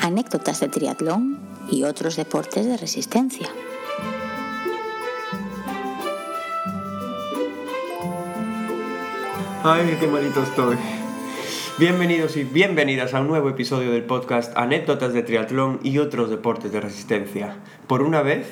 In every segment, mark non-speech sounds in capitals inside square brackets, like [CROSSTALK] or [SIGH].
anécdotas de triatlón y otros deportes de resistencia. Ay, qué malito estoy. Bienvenidos y bienvenidas a un nuevo episodio del podcast Anécdotas de triatlón y otros deportes de resistencia. Por una vez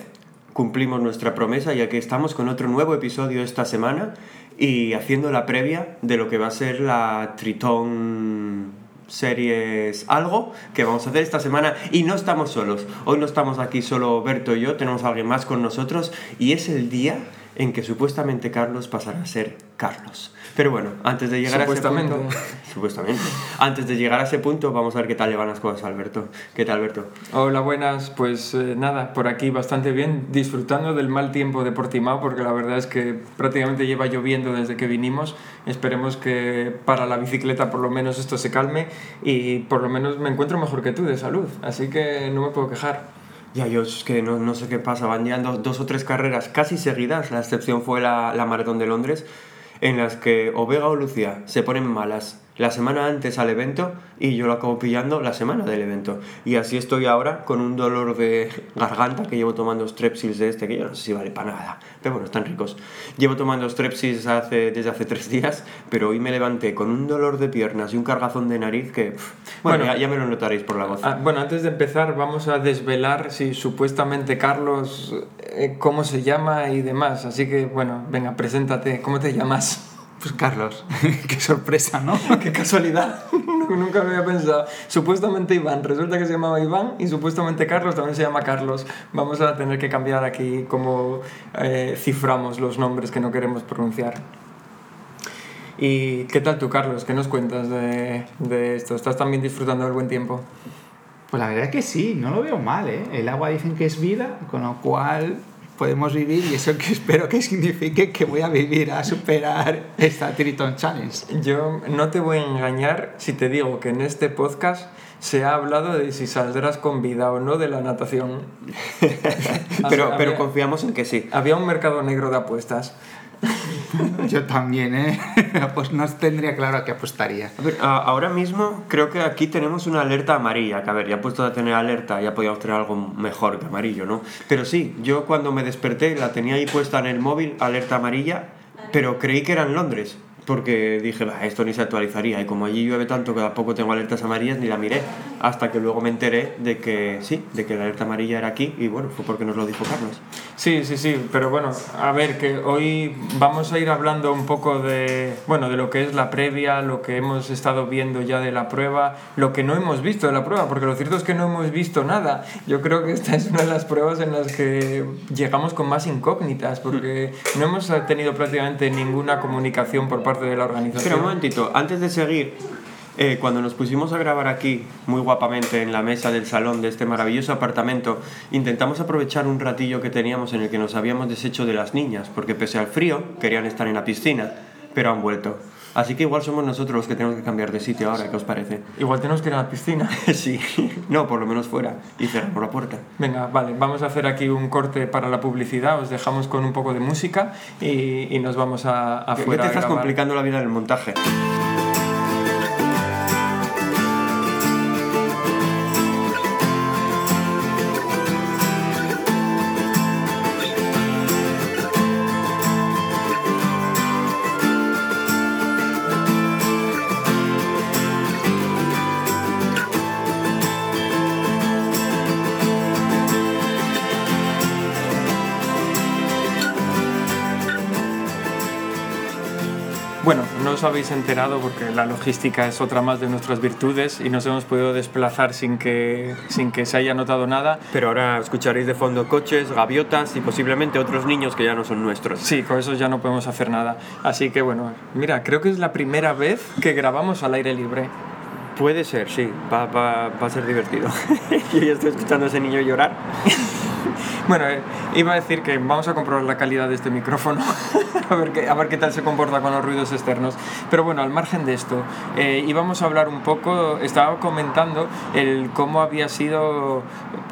cumplimos nuestra promesa ya que estamos con otro nuevo episodio esta semana y haciendo la previa de lo que va a ser la Tritón series algo que vamos a hacer esta semana y no estamos solos. Hoy no estamos aquí solo Berto y yo, tenemos a alguien más con nosotros y es el día en que supuestamente Carlos pasará a ser Carlos. Pero bueno, antes de llegar a ese punto... [LAUGHS] supuestamente. Antes de llegar a ese punto, vamos a ver qué tal le van las cosas, Alberto. ¿Qué tal, Alberto? Hola, buenas. Pues eh, nada, por aquí bastante bien, disfrutando del mal tiempo de Portimao, porque la verdad es que prácticamente lleva lloviendo desde que vinimos. Esperemos que para la bicicleta por lo menos esto se calme y por lo menos me encuentro mejor que tú de salud, así que no me puedo quejar. Ya, yo es que no, no sé qué pasa, van dos, dos, o tres carreras casi seguidas, la excepción fue la, la maratón de Londres, en las que o Vega o Lucía se ponen malas la semana antes al evento y yo lo acabo pillando la semana del evento. Y así estoy ahora con un dolor de garganta que llevo tomando strepsils de este, que yo no sé si vale para nada, pero bueno, están ricos. Llevo tomando strepsils hace, desde hace tres días, pero hoy me levanté con un dolor de piernas y un cargazón de nariz que, bueno, ya, ya, me lo notaréis por la voz. Ah, bueno, antes de empezar vamos a desvelar si supuestamente Carlos, eh, cómo se llama y demás. Así que, bueno, venga, preséntate, ¿cómo te llamas? Pues Carlos, [LAUGHS] qué sorpresa, ¿no? [LAUGHS] qué casualidad. [LAUGHS] Nunca lo había pensado. Supuestamente Iván, resulta que se llamaba Iván y supuestamente Carlos también se llama Carlos. Vamos a tener que cambiar aquí cómo eh, ciframos los nombres que no queremos pronunciar. ¿Y qué tal tú, Carlos? ¿Qué nos cuentas de, de esto? ¿Estás también disfrutando del buen tiempo? Pues la verdad es que sí, no lo veo mal, ¿eh? El agua dicen que es vida, con lo cual podemos vivir y eso que [LAUGHS] espero que signifique que voy a vivir a superar esta Triton Challenge. Yo no te voy a engañar si te digo que en este podcast se ha hablado de si saldrás con vida o no de la natación. [LAUGHS] pero, había, pero confiamos en que sí. Había un mercado negro de apuestas. [LAUGHS] Yo también, ¿eh? [LAUGHS] Pues no tendría claro a qué apostaría. A ver, ahora mismo creo que aquí tenemos una alerta amarilla, que a ver, ya puesto a tener alerta, ya podíamos tener algo mejor que amarillo, ¿no? Pero sí, yo cuando me desperté la tenía ahí puesta en el móvil, alerta amarilla, pero creí que era en Londres porque dije, esto ni se actualizaría. Y como allí llueve tanto que tampoco tengo alertas amarillas, ni la miré. Hasta que luego me enteré de que sí, de que la alerta amarilla era aquí. Y bueno, fue porque nos lo dijo Carlos. Sí, sí, sí. Pero bueno, a ver, que hoy vamos a ir hablando un poco de, bueno, de lo que es la previa, lo que hemos estado viendo ya de la prueba, lo que no hemos visto de la prueba, porque lo cierto es que no hemos visto nada. Yo creo que esta es una de las pruebas en las que llegamos con más incógnitas, porque no hemos tenido prácticamente ninguna comunicación por parte de la organización. Espera un momentito, antes de seguir, eh, cuando nos pusimos a grabar aquí, muy guapamente, en la mesa del salón de este maravilloso apartamento, intentamos aprovechar un ratillo que teníamos en el que nos habíamos deshecho de las niñas, porque pese al frío, querían estar en la piscina, pero han vuelto. Así que igual somos nosotros los que tenemos que cambiar de sitio ahora, ¿qué os parece? Igual tenemos que ir a la piscina. [LAUGHS] sí, no, por lo menos fuera. Y cerramos la puerta. Venga, vale, vamos a hacer aquí un corte para la publicidad. Os dejamos con un poco de música y, y nos vamos a, afuera. ¿Qué te estás complicando la vida en el montaje? Os habéis enterado porque la logística es otra más de nuestras virtudes y nos hemos podido desplazar sin que, sin que se haya notado nada. Pero ahora escucharéis de fondo coches, gaviotas y posiblemente otros niños que ya no son nuestros. Sí, con eso ya no podemos hacer nada. Así que bueno, mira, creo que es la primera vez que grabamos al aire libre. Puede ser, sí, va, va, va a ser divertido. [LAUGHS] Yo ya estoy escuchando a ese niño llorar. [LAUGHS] Bueno, eh, iba a decir que vamos a comprobar la calidad de este micrófono, [LAUGHS] a, ver qué, a ver qué tal se comporta con los ruidos externos. Pero bueno, al margen de esto, eh, íbamos a hablar un poco, estaba comentando el cómo había sido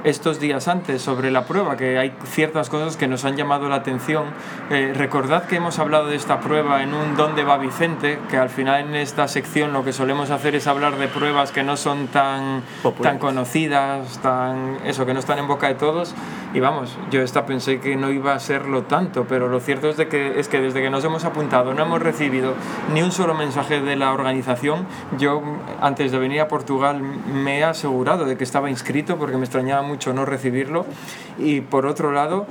estos días antes sobre la prueba, que hay ciertas cosas que nos han llamado la atención. Eh, recordad que hemos hablado de esta prueba en un ¿Dónde va Vicente? Que al final en esta sección lo que solemos hacer es hablar de pruebas que no son tan, tan conocidas, tan, eso, que no están en boca de todos. Y vamos, yo esta pensé que no iba a serlo tanto, pero lo cierto es, de que, es que desde que nos hemos apuntado no hemos recibido ni un solo mensaje de la organización. Yo antes de venir a Portugal me he asegurado de que estaba inscrito porque me extrañaba mucho no recibirlo. Y por otro lado,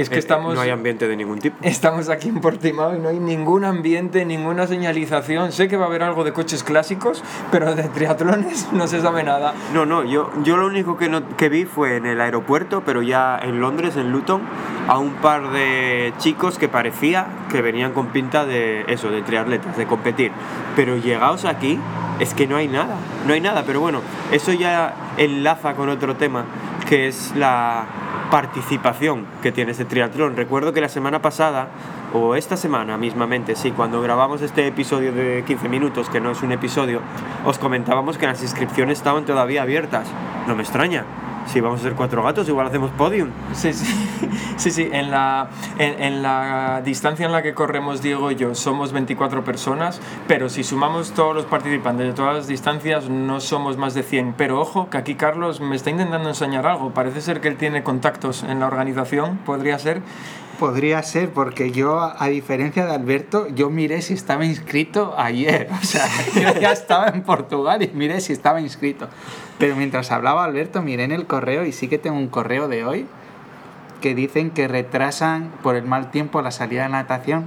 es que Eh, estamos... No hay ambiente de ningún tipo. Estamos aquí en Portimao y no hay ningún ambiente, ninguna señalización. Sé que va a haber algo de coches clásicos, pero de triatlones no se sabe nada. No, no, yo, yo lo único que, no- que vi fue en el aeropuerto, pero ya en Londres, en Luton, a un par de chicos que parecía que venían con pinta de eso, de triatletas, de competir. Pero llegaos aquí, es que no hay nada, no hay nada. Pero bueno, eso ya enlaza con otro tema, que es la participación que tiene este triatlón. Recuerdo que la semana pasada, o esta semana mismamente, sí, cuando grabamos este episodio de 15 minutos, que no es un episodio, os comentábamos que las inscripciones estaban todavía abiertas. No me extraña. Si vamos a ser cuatro gatos, igual hacemos podium. Sí, sí, [LAUGHS] sí, sí. En, la, en, en la distancia en la que corremos Diego y yo somos 24 personas, pero si sumamos todos los participantes de todas las distancias no somos más de 100. Pero ojo, que aquí Carlos me está intentando enseñar algo. Parece ser que él tiene contactos en la organización, podría ser. Podría ser, porque yo, a diferencia de Alberto, yo miré si estaba inscrito ayer. [LAUGHS] O sea, yo ya estaba en Portugal y miré si estaba inscrito. Pero mientras hablaba Alberto, miré en el correo y sí que tengo un correo de hoy que dicen que retrasan por el mal tiempo la salida de natación.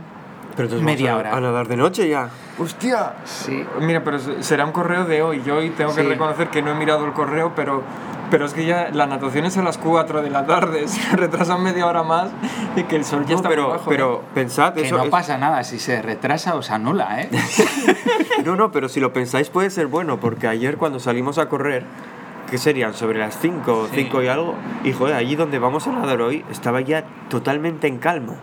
Pero entonces Media vamos a- hora. A nadar de noche ya. ¡Hostia! Sí. Mira, pero será un correo de hoy. Yo hoy tengo que Sí. reconocer que no he mirado el correo, pero, pero es que ya la natación es a las 4 de la tarde. [LAUGHS] Se retrasan media hora más y que el sol ya No, está muy pero, bajo, pero ¿eh? pensad, Que eso no es- pasa nada, si se retrasa o se anula, ¿eh? [LAUGHS] No, no, pero si lo pensáis puede ser bueno, porque ayer cuando salimos a correr, que serían sobre las 5 o 5 y algo, y joder, allí donde vamos a nadar hoy estaba ya totalmente en calma.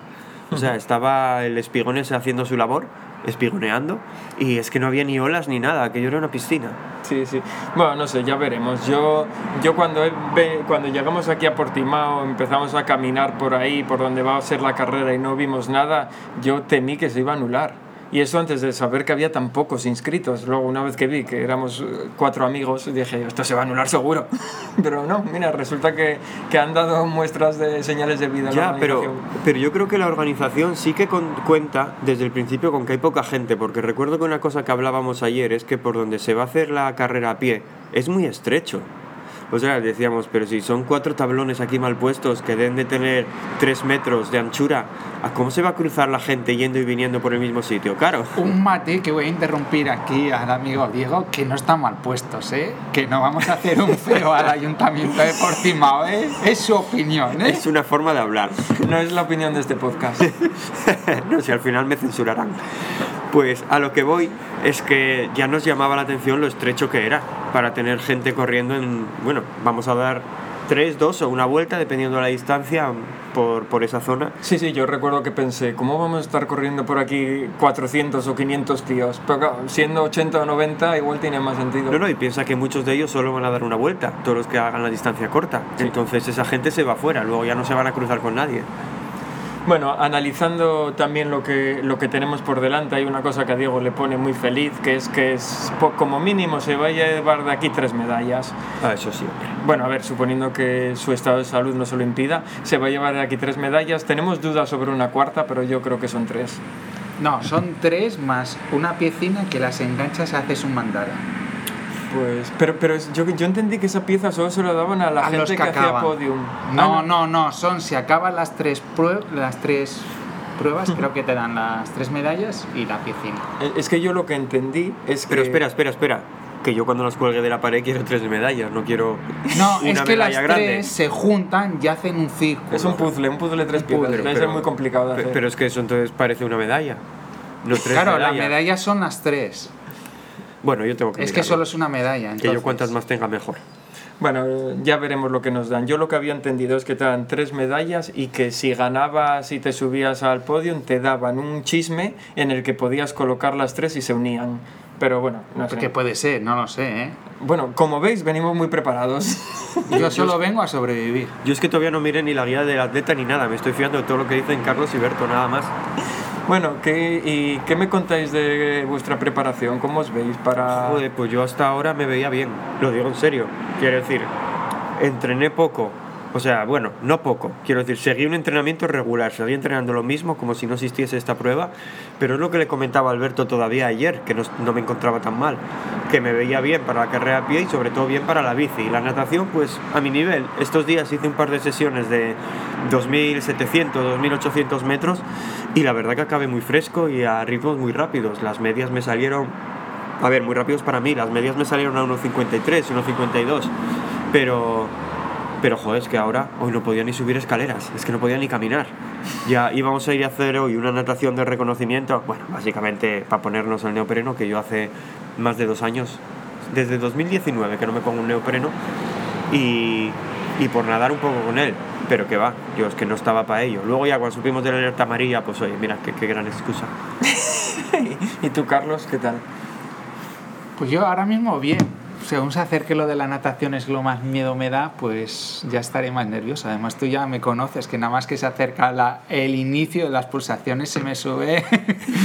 O sea, [LAUGHS] estaba el espigón ese haciendo su labor, espigoneando, y es que no había ni olas ni nada, aquello era una piscina. Sí, sí. Bueno, no sé, ya veremos. Yo, yo cuando, ve- cuando llegamos aquí a Portimao, empezamos a caminar por ahí, por donde va a ser la carrera y no vimos nada, yo temí que se iba a anular. Y eso antes de saber que había tan pocos inscritos. Luego, una vez que vi que éramos eh, cuatro amigos, dije, esto se va a anular seguro. [LAUGHS] Pero no, mira, resulta que, que han dado muestras de señales de vida. a la Ya, pero, pero yo creo que la organización sí que con- cuenta desde el principio con que hay poca gente, porque recuerdo que una cosa que hablábamos ayer es que por donde se va a hacer la carrera a pie es muy estrecho. O sea, decíamos, pero si son cuatro tablones aquí mal puestos que deben de tener tres metros de anchura, ¿a cómo se va a cruzar la gente yendo y viniendo por el mismo sitio? Claro. Un mate que voy a interrumpir aquí al amigo Diego, que no están mal puestos, ¿eh? Que no vamos a hacer un feo al ayuntamiento de Portimao, ¿eh? Es su opinión, ¿eh? Es una forma de hablar. No es la opinión de este podcast. [LAUGHS] no, si al final me censurarán. Pues a lo que voy es que ya nos llamaba la atención lo estrecho que era para tener gente corriendo en, bueno, vamos a dar tres, dos o una vuelta, dependiendo de la distancia, por, por esa zona. Sí, sí, yo recuerdo que pensé, ¿cómo vamos a estar corriendo por aquí 400 o 500 tíos? Pero claro, siendo 80 o 90 igual tiene más sentido. No, no, y piensa que muchos de ellos solo van a dar una vuelta, todos los que hagan la distancia corta. Entonces esa gente se va fuera, luego ya no se van a cruzar con nadie. Bueno, analizando también lo que, lo que tenemos por delante, hay una cosa que a Diego le pone muy feliz, que es que es, po- como mínimo se va a llevar de aquí tres medallas. Ah, eso siempre. Bueno, a ver, suponiendo que su estado de salud no se lo impida, se va a llevar de aquí tres medallas. Tenemos dudas sobre una cuarta, pero yo creo que son tres. No, son tres más una piecina que las enganchas y haces un mandala. Pues, pero, pero es- yo, yo entendí que esa pieza solo se la daban a la a los gente que, que, hacía podium. No, Ah, no, no, son si acaban las tres, prue- las tres pruebas, creo que te dan las tres medallas y la piecina. [LAUGHS] Eh, Es que yo lo que entendí es que... Pero espera, espera, espera. Que yo cuando las cuelgue de la pared quiero tres medallas, no quiero No, una es que las grande. tres se juntan y hacen un círculo. Es un puzzle, un puzzle de tres piezas. Pero- Debe pero- ser muy complicado de hacer. Pero es que eso entonces parece una medalla. No tres Claro, las medallas. medallas son las tres. Bueno, yo tengo que Es que solo es una medalla. Que yo entonces. cuantas más tenga mejor. Bueno, ya veremos lo que nos dan. Yo lo que había entendido es que te dan tres medallas y que si ganabas y te subías al podio te daban un chisme en el que podías colocar las tres y se unían. Pero bueno, no sé. ¿Qué puede ser? No lo sé, ¿eh? Bueno, como veis, venimos muy preparados. [LAUGHS] Yo solo vengo a sobrevivir. Yo es que todavía no miré ni la guía del atleta ni nada, me estoy fiando de todo lo que dicen Carlos y Berto, nada más. Bueno, ¿qué, ¿y qué me contáis de vuestra preparación? ¿Cómo os veis para...? Joder, pues yo hasta ahora me veía bien, lo digo en serio. Quiero decir, entrené poco, o sea, bueno, no poco. Quiero decir, seguí un entrenamiento regular, seguí entrenando lo mismo como si no existiese esta prueba, pero es lo que le comentaba Alberto todavía ayer, que no, no me encontraba tan mal, que me veía bien para la carrera a pie y sobre todo bien para la bici. Y la natación, pues a mi nivel. Estos días hice un par de sesiones de 2.700, 2.800 metros y la verdad que acabé muy fresco y a ritmos muy rápidos. Las medias me salieron, a ver, muy rápidos para mí, las medias me salieron a 1.53, 1.52, pero pero joder, es que ahora hoy no podía ni subir escaleras, es que no podía ni caminar. Ya íbamos a ir a hacer hoy una natación de reconocimiento, bueno, básicamente para ponernos el neopreno, que yo hace más de dos años, desde 2019 que no me pongo un neopreno, y, y por nadar un poco con él. Pero que va, yo es que no estaba para ello. Luego ya cuando supimos de la alerta amarilla, pues oye, mira, qué, qué gran excusa. [LAUGHS] ¿Y tú, Carlos, qué tal? Pues yo ahora mismo bien. Según se acerque lo de la natación es lo más miedo me da, pues ya estaré más nervioso. Además tú ya me conoces, que nada más que se acerca el inicio de las pulsaciones se me sube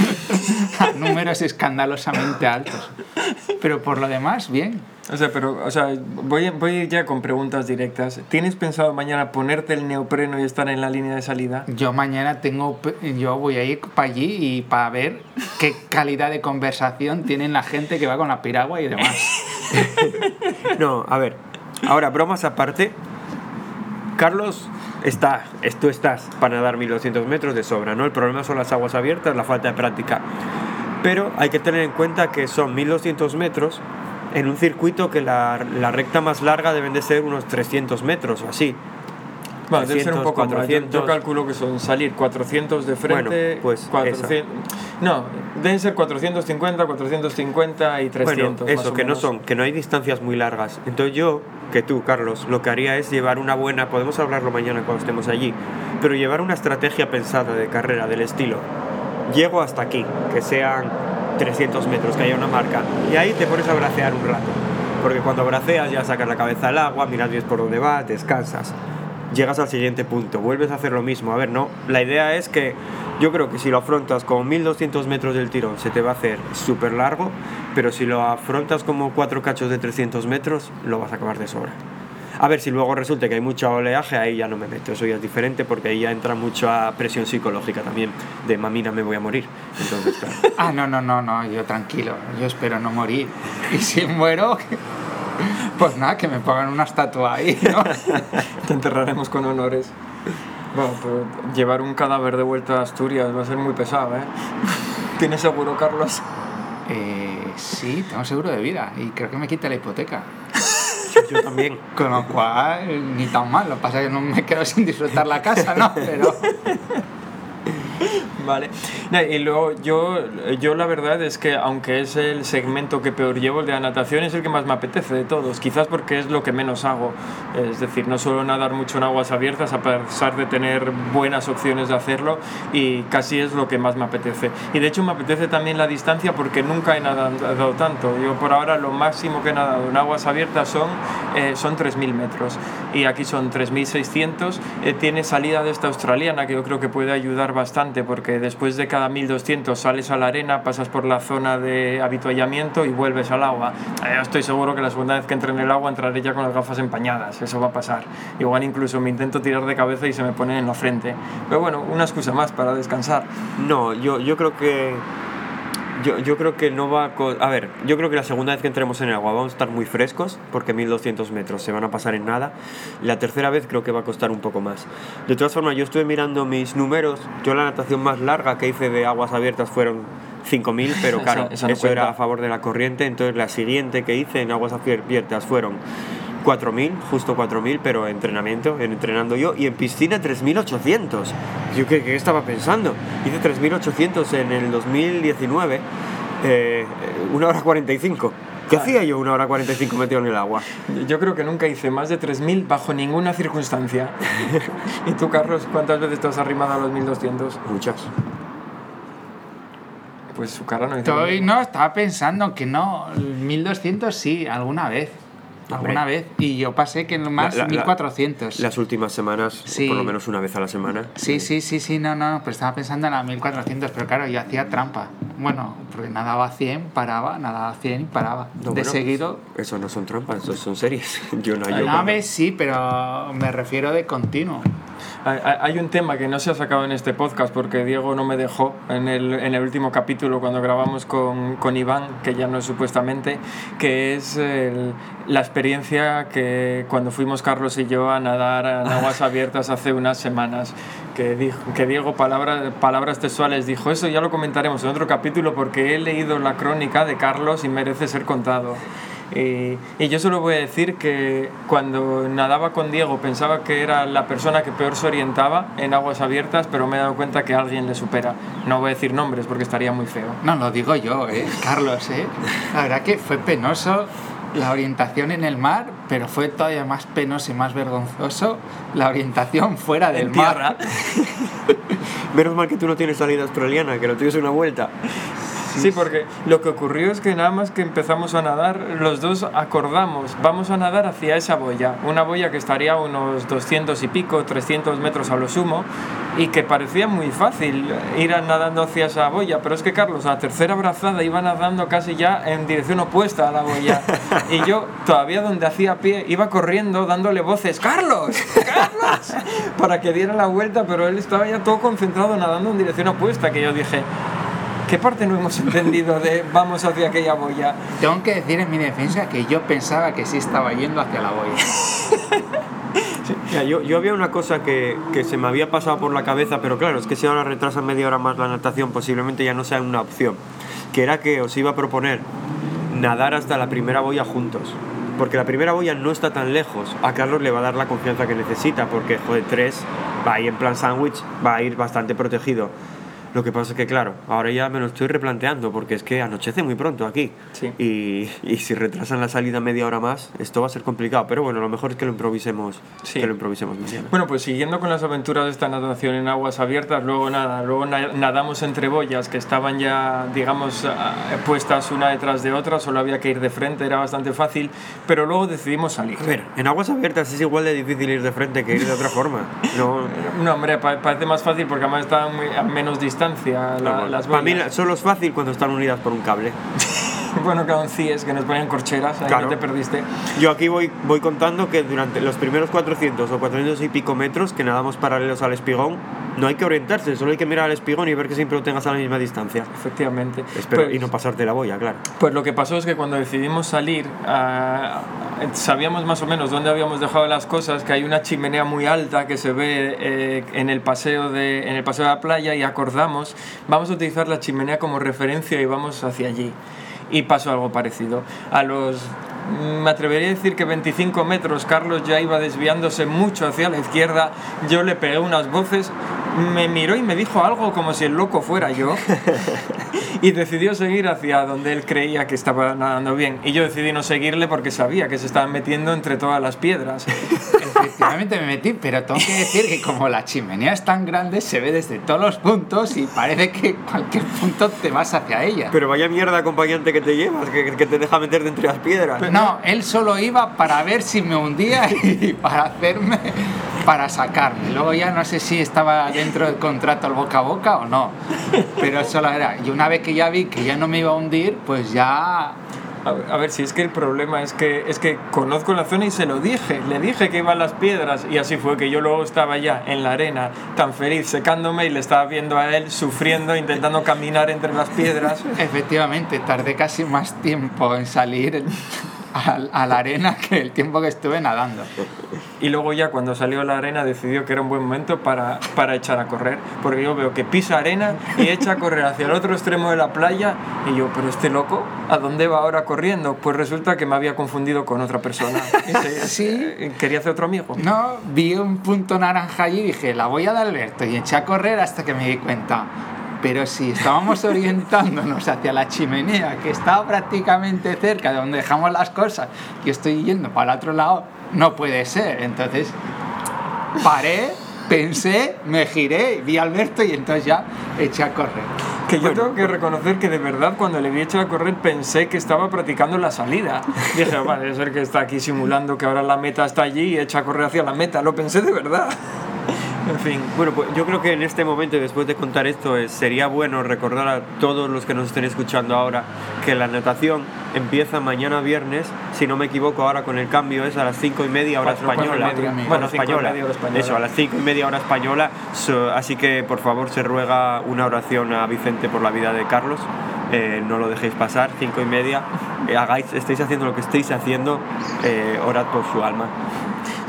[LAUGHS] a números escandalosamente altos. Pero por lo demás, bien. O sea, pero, o sea, voy, voy ya con preguntas directas. ¿Tienes pensado mañana ponerte el neopreno y estar en la línea de salida? Yo mañana tengo, yo voy a ir para allí y para ver qué calidad de conversación tienen la gente que va con la piragua y demás. [LAUGHS] No, a ver, ahora bromas aparte, Carlos está, tú estás para nadar 1200 metros de sobra, ¿no? El problema son las aguas abiertas, la falta de práctica. Pero hay que tener en cuenta que son 1200 metros en un circuito que la, la recta más larga deben de ser unos 300 metros o así. Bueno, debe ser un 300, poco más. Yo, 400. yo calculo que son salir 400 de frente. Bueno, pues 400. No, deben ser 450, 450 y 300. Bueno, eso, que no menos. son, que no hay distancias muy largas. Entonces yo, que tú, Carlos, lo que haría es llevar una buena, podemos hablarlo mañana cuando estemos allí, pero llevar una estrategia pensada de carrera del estilo. Llego hasta aquí, que sean 300 metros, que haya una marca, y ahí te pones a bracear un rato. Porque cuando braceas ya sacas la cabeza al agua, miras bien por dónde vas, descansas. Llegas al siguiente punto, vuelves a hacer lo mismo. A ver, no, la idea es que yo creo que si lo afrontas con 1200 metros del tirón se te va a hacer súper largo, pero si lo afrontas como cuatro cachos de 300 metros, lo vas a acabar de sobra. A ver, si luego resulta que hay mucho oleaje, ahí ya no me meto, eso ya es diferente porque ahí ya entra mucha presión psicológica también, de mamina me voy a morir. Entonces, claro. [LAUGHS] Ah, no, no, no, no, yo tranquilo, yo espero no morir. Y si muero, [LAUGHS] pues nada, que me pongan una estatua ahí, ¿no? [LAUGHS] Te enterraremos con honores. Bueno, pero llevar un cadáver de vuelta a Asturias va a ser muy pesado, ¿eh? ¿Tienes seguro, Carlos? Eh, sí, tengo seguro de vida y creo que me quita la hipoteca. Yo también. Con lo cual, ni tan mal. Lo que pasa es que no me quedo sin disfrutar la casa, ¿no? Pero [LAUGHS] Vale. Y luego yo, yo la verdad es que aunque es el segmento que peor llevo, el de la natación es el que más me apetece de todos, quizás porque es lo que menos hago. Es decir, no suelo nadar mucho en aguas abiertas a pesar de tener buenas opciones de hacerlo y casi es lo que más me apetece. Y de hecho me apetece también la distancia porque nunca he nadado tanto. Yo por ahora lo máximo que he nadado en aguas abiertas son, eh, son 3.000 metros y aquí son 3.600. Eh, tiene salida de esta australiana que yo creo que puede ayudar bastante porque después de cada 1.200 sales a la arena, pasas por la zona de habituallamiento y vuelves al agua. Eh, estoy seguro que la segunda vez que entre en el agua entraré ya con las gafas empañadas, eso va a pasar. Igual incluso me intento tirar de cabeza y se me pone en la frente. Pero bueno, una excusa más para descansar. No, yo, yo creo que. Yo, yo creo que no va a... A ver, yo creo que la segunda vez que entremos en el agua vamos a estar muy frescos, porque 1200 metros se van a pasar en nada. La tercera vez creo que va a costar un poco más. De todas formas, yo estuve mirando mis números. Yo la natación más larga que hice de aguas abiertas fueron 5000, pero [LAUGHS] claro, no eso era a favor de la corriente. Entonces la siguiente que hice en aguas abiertas fueron 4.000, justo 4.000, pero entrenamiento, en entrenando yo, y en piscina 3.800. Yo qué, qué estaba pensando. Hice 3.800 en el 2019, eh, una hora 45. ¿Qué hacía yo una hora 45 metido en el agua? Yo creo que nunca hice más de 3.000 bajo ninguna circunstancia. [LAUGHS] ¿Y tú, Carlos, cuántas veces te has arrimado a los 1.200? Muchas. Pues su cara no dice Estoy, no, estaba pensando que no. 1200 sí, alguna vez. Alguna Hombre. vez. Y yo pasé que más La- la- la- 1400. Las últimas semanas, Sí. por lo menos una vez a la semana. Sí, sí, sí, sí, no, no, pero estaba pensando en la 1400, pero claro, yo hacía trampa. Bueno, porque nadaba 100, paraba, nadaba 100 y paraba. No, de bueno, seguido. Eso no son trampas, eso son series. [LAUGHS] Yo no, yo vez sí, pero me refiero de continuo. Hay un tema que no se ha sacado en este podcast porque Diego no me dejó en el, en el último capítulo cuando grabamos con, con Iván, que ya no es supuestamente, que es el- la experiencia que cuando fuimos Carlos y yo a nadar en aguas abiertas hace unas semanas. Que, dijo, que Diego, palabra- palabras textuales, dijo, eso ya lo comentaremos en otro capítulo porque he leído la crónica de Carlos y merece ser contado. Y, y yo solo voy a decir que cuando nadaba con Diego pensaba que era la persona que peor se orientaba en aguas abiertas, pero me he dado cuenta que alguien le supera. No voy a decir nombres porque estaría muy feo. No, lo digo yo, ¿eh? Carlos, ¿eh? La verdad que fue penoso la orientación en el mar, pero fue todavía más penoso y más vergonzoso la orientación fuera del En mar. tierra. [LAUGHS] Menos mal que tú no tienes salida australiana, que lo tienes una vuelta. Sí, porque lo que ocurrió es que nada más que empezamos a nadar, los dos acordamos, vamos a nadar hacia esa boya, una boya que estaría a unos 200 y pico, 300 metros a lo sumo, y que parecía muy fácil ir nadando hacia esa boya, pero es que Carlos, a la tercera brazada, iba nadando casi ya en dirección opuesta a la boya, [LAUGHS] y yo, todavía donde hacía pie, iba corriendo dándole voces, ¡Carlos! ¡Carlos! [LAUGHS] para que diera la vuelta, pero él estaba ya todo concentrado nadando en dirección opuesta, que yo dije, ¿Qué parte no hemos [LAUGHS] entendido de vamos hacia aquella boya? Tengo que decir en mi defensa que yo pensaba que sí estaba yendo hacia la boya. Mira, yo, yo había una cosa que, que se me había pasado por la cabeza, pero claro, es que si ahora retrasan media hora más la natación, posiblemente ya no sea una opción. Que era que os iba a proponer nadar hasta la primera boya juntos. Porque la primera boya no está tan lejos. A Carlos le va a dar la confianza que necesita, porque, joder, tres va a ir en plan sándwich, va a ir bastante protegido. Lo que pasa es que, claro, ahora ya me lo estoy replanteando, porque es que anochece muy pronto aquí. Sí. Y, y si retrasan la salida media hora más, esto va a ser complicado. Pero bueno, lo mejor es que lo improvisemos, Sí. que lo improvisemos mañana. Bueno, pues siguiendo con las aventuras de esta natación en aguas abiertas, luego nada, luego na- nadamos entre boyas que estaban ya, digamos, puestas una detrás de otra, solo había que ir de frente, era bastante fácil, pero luego decidimos salir. A ver, en aguas abiertas es igual de difícil ir de frente que ir de otra forma. No, [LAUGHS] No, hombre, pa- parece más fácil porque además estaban muy- a menos distancia la- las para mí solo es fácil cuando están unidas por un cable. [LAUGHS] Bueno, claro, en CIES, que nos ponían corcheras, ahí Claro. no te perdiste. Yo aquí voy, voy contando que durante los primeros 400 o 400 y pico metros que nadamos paralelos al espigón, no hay que orientarse, solo hay que mirar al espigón y ver que siempre lo tengas a la misma distancia. Efectivamente. Espero, Pues- y no pasarte la boya, claro. Pues lo que pasó es que cuando decidimos salir, ah, sabíamos más o menos dónde habíamos dejado las cosas, que hay una chimenea muy alta que se ve eh, en, el paseo de, en el paseo de la playa y acordamos, vamos a utilizar la chimenea como referencia y vamos hacia allí. Y pasó algo parecido. A los, me atrevería a decir que 25 metros, Carlos ya iba desviándose mucho hacia la izquierda, yo le pegué unas voces, me miró y me dijo algo como si el loco fuera yo [LAUGHS] y decidió seguir hacia donde él creía que estaba nadando bien. Y yo decidí no seguirle porque sabía que se estaba metiendo entre todas las piedras. Efectivamente me metí, pero tengo que decir que como la chimenea es tan grande, se ve desde todos los puntos y parece que cualquier punto te vas hacia ella. Pero vaya mierda acompañante que te llevas, que, que te deja meterte entre las piedras. No, él solo iba para ver si me hundía [LAUGHS] y para hacerme, para sacarme. Luego ya no sé si estaba dentro del contrato el boca a boca o no, pero solo era. Y una vez que ya vi que ya no me iba a hundir, pues ya A ver, a ver, si es que el problema es que, es que conozco la zona y se lo dije. Le dije que iban las piedras y así fue que yo luego estaba ya en la arena, tan feliz, secándome y le estaba viendo a él sufriendo, intentando caminar entre las piedras. [LAUGHS] efectivamente tardé casi más tiempo en salir a, a la arena [LAUGHS] que el tiempo que estuve nadando. Y luego ya cuando salió a la arena decidió que era un buen momento para, para echar a correr. Porque yo veo que pisa arena y echa a correr hacia el otro extremo de la playa. Y yo, pero este loco, ¿a dónde va ahora corriendo? Pues resulta que me había confundido con otra persona. [LAUGHS] Sí. Quería hacer otro amigo. No, vi un punto naranja allí y dije, la voy a dar Alberto y eché a correr hasta que me di cuenta. Pero si estábamos orientándonos hacia la chimenea, que estaba prácticamente cerca de donde dejamos las cosas, y estoy yendo para el otro lado, no puede ser. Entonces paré, pensé, me giré, vi a Alberto y entonces ya eché a correr. Que yo tengo que reconocer que de verdad cuando le vi echar a correr pensé que estaba practicando la salida. [LAUGHS] Dije, vale, debe ser que está aquí simulando que ahora la meta está allí y echa a correr hacia la meta. Lo pensé de verdad. En fin. Bueno, pues yo creo que en este momento, después de contar esto, eh, sería bueno recordar a todos los que nos estén escuchando ahora que la natación empieza mañana viernes, si no me equivoco, ahora con el cambio es a las 5 y media hora Cuatro, cuatro y española. media. Bueno, Cuatro, cinco y española. media hora española. Eso, a las 5 y media hora española. So- así que por favor se ruega una oración a Vicente por la vida de Carlos. Eh, no lo dejéis pasar, 5 y media. Eh, hagáis, estáis haciendo lo que estéis haciendo, eh, orad por su alma.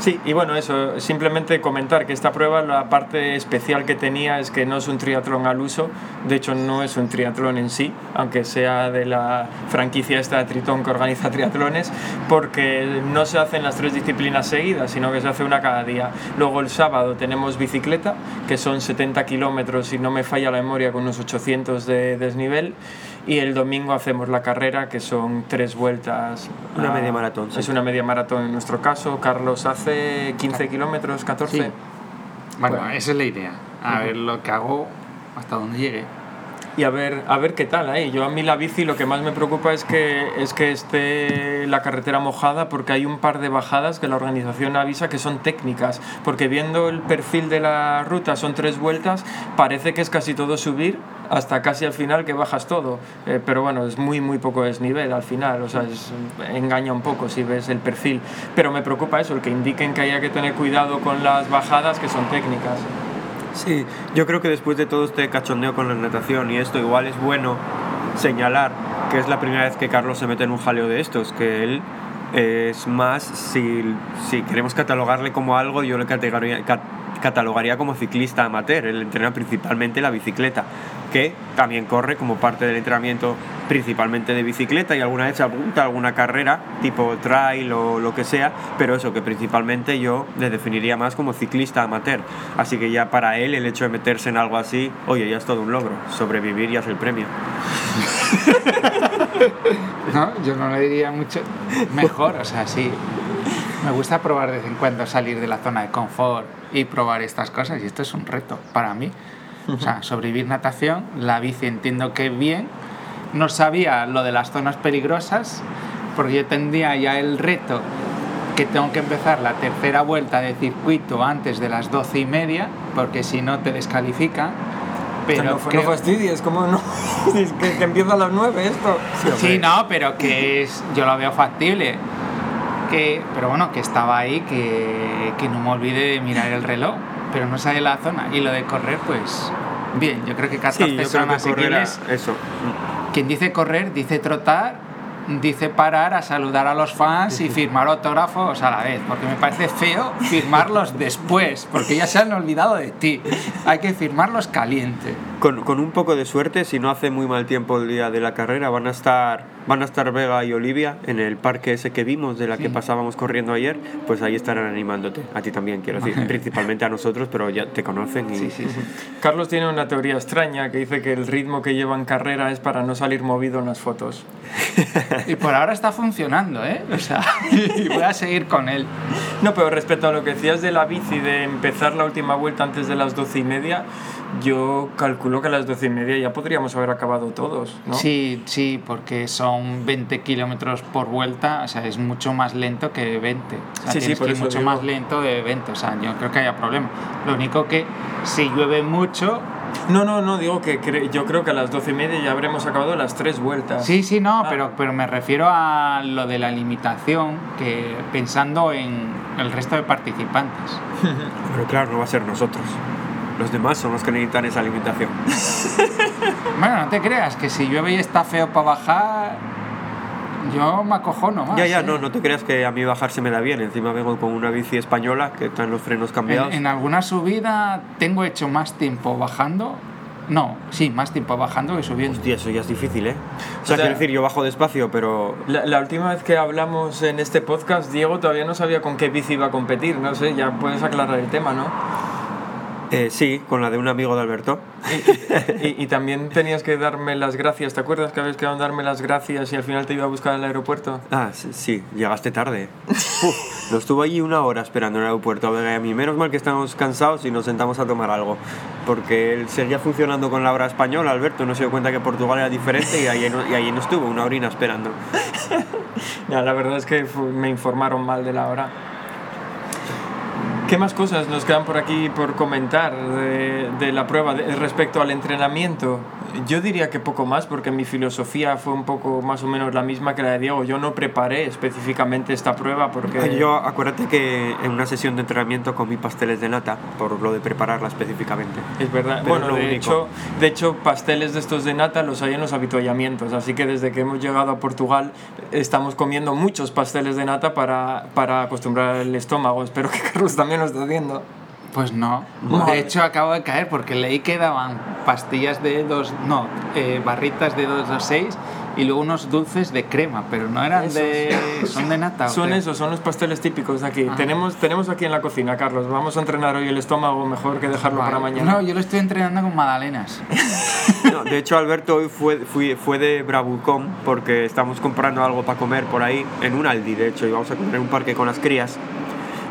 Sí, y bueno, eso, simplemente comentar que esta prueba, la parte especial que tenía es que no es un triatlón al uso, de hecho no es un triatlón en sí, aunque sea de la franquicia esta de Tritón que organiza triatlones, porque no se hacen las tres disciplinas seguidas, sino que se hace una cada día. Luego el sábado tenemos bicicleta, que son 70 kilómetros, si no me falla la memoria, con unos 800 de desnivel, y el domingo hacemos la carrera, que son tres vueltas. Una a- media maratón, sí. Es una media maratón en nuestro caso. Carlos hace 15 kilómetros, 14. Sí. Bueno, Bueno. esa es la idea. A ver lo que hago hasta donde llegue. Y a ver, a ver qué tal ahí. Yo a mí la bici lo que más me preocupa es que, es que esté la carretera mojada porque hay un par de bajadas que la organización avisa que son técnicas. Porque viendo el perfil de la ruta, son tres vueltas, parece que es casi todo subir hasta casi al final que bajas todo. Eh, pero bueno, es muy, muy poco desnivel al final. O sea, engaña un poco si ves el perfil. Pero me preocupa eso, el que indiquen que haya que tener cuidado con las bajadas que son técnicas. Sí, yo creo que después de todo este cachondeo con la natación y esto, igual es bueno señalar que es la primera vez que Carlos se mete en un jaleo de estos, que él es más, si, si queremos catalogarle como algo, yo le catalogaría, cat- catalogaría como ciclista amateur, él entrena principalmente la bicicleta, que también corre como parte del entrenamiento principalmente de bicicleta y alguna vez apunta a alguna carrera tipo trail o lo que sea, pero eso que principalmente yo le definiría más como ciclista amateur. Así que ya para él el hecho de meterse en algo así, oye, ya es todo un logro. Sobrevivir ya es el premio. [LAUGHS] No, yo no le diría mucho mejor, o sea, sí. Me gusta probar de vez en cuando salir de la zona de confort y probar estas cosas y esto es un reto para mí. O sea, sobrevivir natación, la bici entiendo que bien. No sabía lo de las zonas peligrosas porque yo tendría ya el reto que tengo que empezar la tercera vuelta de circuito antes de las doce y media porque si no te descalifican. Pero no, no creo- fastidies, ¿cómo no? [LAUGHS] Es que, que empieza a las 9 esto. Sí, no, pero que es, yo lo veo factible. Que, pero bueno, que estaba ahí, que, que no me olvide de mirar el reloj, pero no sale la zona. Y lo de correr, pues bien, yo creo que 14 Sí, yo creo que asequibles. eso. Quien dice correr, dice trotar, dice parar a saludar a los fans y firmar autógrafos a la vez, porque me parece feo firmarlos después, porque ya se han olvidado de ti. Hay que firmarlos caliente. Con, con un poco de suerte, si no hace muy mal tiempo el día de la carrera, van a estar, van a estar Vega y Olivia en el parque ese que vimos, de la que pasábamos corriendo ayer, pues ahí estarán animándote. A ti también, quiero decir, principalmente a nosotros, pero ya te conocen y... Carlos tiene una teoría extraña que dice que el ritmo que lleva en carrera es para no salir movido en las fotos. [LAUGHS] Y por ahora está funcionando, ¿eh? O sea, [LAUGHS] y voy a seguir con él. No, pero respecto a lo que decías de la bici, de empezar la última vuelta antes de las doce y media, yo calculo que a las doce y media ya podríamos haber acabado todos, ¿no? Sí, sí, porque son 20 kilómetros por vuelta, o sea, es mucho más lento que 20. O sea, Sí, sí, por que eso mucho digo. más lento de 20, o sea, yo creo que haya problema. Lo único que si llueve mucho, No, no, no, digo que cre- yo creo que a las doce y media ya habremos acabado las tres vueltas. sí, sí, no, Ah. pero, pero me refiero a lo de la limitación, que pensando en el resto de participantes. [LAUGHS] Pero claro, no va a ser nosotros. Los demás son los que necesitan esa limitación. [LAUGHS] Bueno, no te creas, que si llueve y está feo para bajar, yo me acojono más. ya, ya, ¿eh? no, no te creas que a mí bajar se me da bien. Encima vengo con una bici española que están los frenos cambiados. En, en alguna subida tengo hecho más tiempo bajando. No, sí, más tiempo bajando que subiendo. Hostia, eso ya es difícil, ¿eh? O sea, O sea- quiero decir, yo bajo despacio, pero La, la última vez que hablamos en este podcast, Diego todavía no sabía con qué bici iba a competir. No sé, ya puedes aclarar el tema, ¿no? Eh, sí, con la de un amigo de Alberto. Y, y- y también tenías que darme las gracias. ¿Te acuerdas que habías quedado en darme las gracias y al final te iba a buscar al aeropuerto? Ah, sí, sí, llegaste tarde. Uf, nos estuvo allí una hora esperando en el aeropuerto. A ver, a mí menos mal que estábamos cansados y nos sentamos a tomar algo. Porque él seguía funcionando con la hora española, Alberto no se dio cuenta que Portugal era diferente y ahí no, y ahí no estuvo, una orina esperando. [LAUGHS] Ya, la verdad es que me informaron mal de la hora. ¿Qué más cosas nos quedan por aquí por comentar de, la prueba respecto al entrenamiento? Yo diría que poco más porque mi filosofía fue un poco más o menos la misma que la de Diego. Yo no preparé específicamente esta prueba porque... Yo, acuérdate que en una sesión de entrenamiento comí pasteles de nata, por lo de prepararla específicamente. Es verdad. Pero bueno, es de único. hecho, de hecho, pasteles de estos de nata los hay en los habituallamientos. Así que desde que hemos llegado a Portugal estamos comiendo muchos pasteles de nata para, para acostumbrar el estómago. Espero que [LAUGHS] Carlos también lo esté haciendo. Pues no. De hecho, acabo de caer porque leí que daban pastillas de dos. No, eh, barritas de 226 y luego unos dulces de crema, pero no eran de. Son de nata. ¿o Son esos, son los pasteles típicos de aquí. Ah. Tenemos, tenemos aquí en la cocina, Carlos. Vamos a entrenar hoy el estómago mejor que dejarlo Vale. para mañana. No, yo lo estoy entrenando con magdalenas. [LAUGHS] No, de hecho, Alberto hoy fue, fui- fue de Bravucón porque estamos comprando algo para comer por ahí, en un Aldi, de hecho, íbamos a comer en un parque con las crías.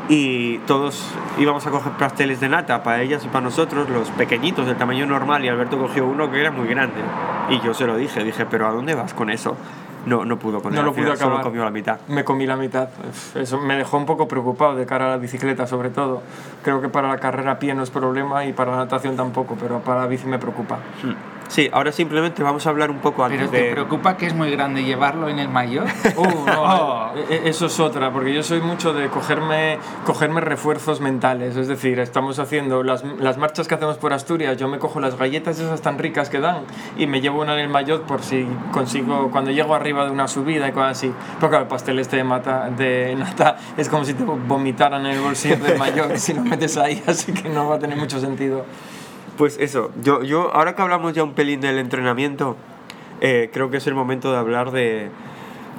Y todos íbamos a coger pasteles de nata para ellas y para nosotros, los pequeñitos del tamaño normal, y Alberto cogió uno que era muy grande. Y yo se lo dije, dije, ¿pero a dónde vas con eso? No, no pudo con No él, lo pudo acabar. Solo comió la mitad. Me comí la mitad. Eso me dejó un poco preocupado de cara a la bicicleta, sobre todo. Creo que para la carrera a pie no es problema y para la natación tampoco, pero para la bici me preocupa. Sí, ahora simplemente vamos a hablar un poco antes Pero de... te preocupa que es muy grande llevarlo en el mayor. [LAUGHS] Uh, no, Oh. e- e- eso es otra, porque yo soy mucho de cogerme, cogerme refuerzos mentales. Es decir, estamos haciendo las, las marchas que hacemos por Asturias, yo me cojo las galletas esas tan ricas que dan y me llevo una en el maillot por si consigo, cuando llego arriba de una subida y cosas así. Claro, el pastel este de, mata, de nata es como si te vomitaran en el bolsillo del maillot si lo metes ahí, [LAUGHS] así que no va a tener mucho sentido. Pues eso, yo, yo ahora que hablamos ya un pelín del entrenamiento, eh, creo que es el momento de hablar de,